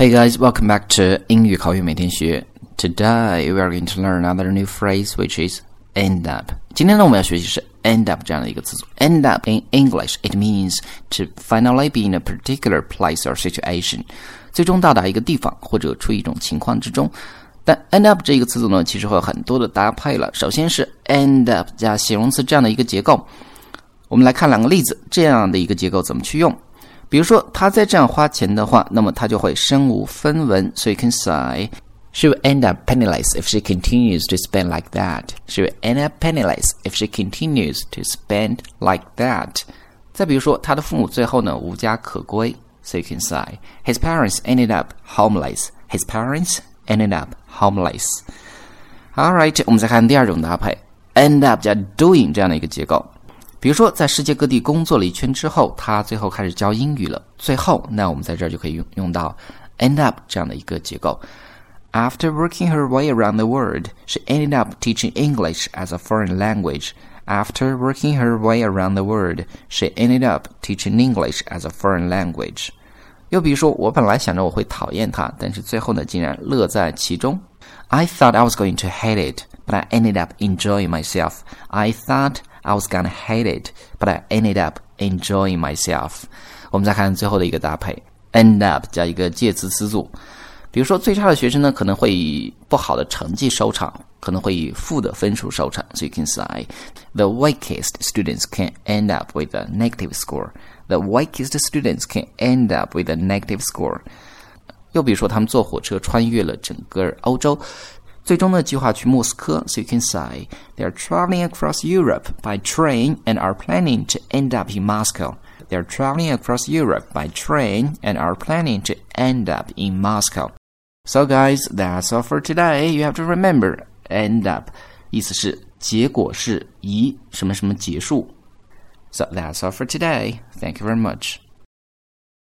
Hey guys, welcome back to 英语口语每天学。Today we are going to learn another new phrase, which is end up. 今天呢，我们要学习是 end up 这样的一个词组。End up in English, it means to finally be in a particular place or situation. 最终到达一个地方或者处于一种情况之中。但 end up 这个词组呢，其实会有很多的搭配了。首先是 end up 加形容词这样的一个结构。我们来看两个例子，这样的一个结构怎么去用？比如说，他再这样花钱的话，那么他就会身无分文。所以 can say she will end up penniless if she continues to spend like that. She will end up penniless if she continues to spend like that. 再比如说，他的父母最后呢无家可归。So you can say his parents ended up homeless. His parents ended up homeless. All right，我们再看第二种搭配，end up 加 doing 这样的一个结构。 比如说，在世界各地工作了一圈之后，他最后开始教英语了。最后，那我们在这儿就可以用用到 end up 这样的一个结构。After working her way around the world, she ended up teaching English as a foreign language. After working her way around the world, she ended up teaching English as a foreign language. 又比如说，我本来想着我会讨厌他，但是最后呢，竟然乐在其中。I thought I was going to hate it, but I ended up enjoying myself. I thought I was gonna hate it, but I ended up enjoying myself. 我们再看最后的一个搭配，end up 加一个介词词组。比如说，最差的学生呢，可能会以不好的成绩收场，可能会以负的分数收场。So you can say the weakest students can end up with a negative score. The weakest students can end up with a negative score. 又比如说，他们坐火车穿越了整个欧洲， 最终呢，计划去莫斯科。So you can say they are traveling across Europe by train and are planning to end up in Moscow. They are traveling across Europe by train and are planning to end up in Moscow. So guys, that's all for today. You have to remember end up 意思是结果是以什么什么结束。So that's all for today. Thank you very much.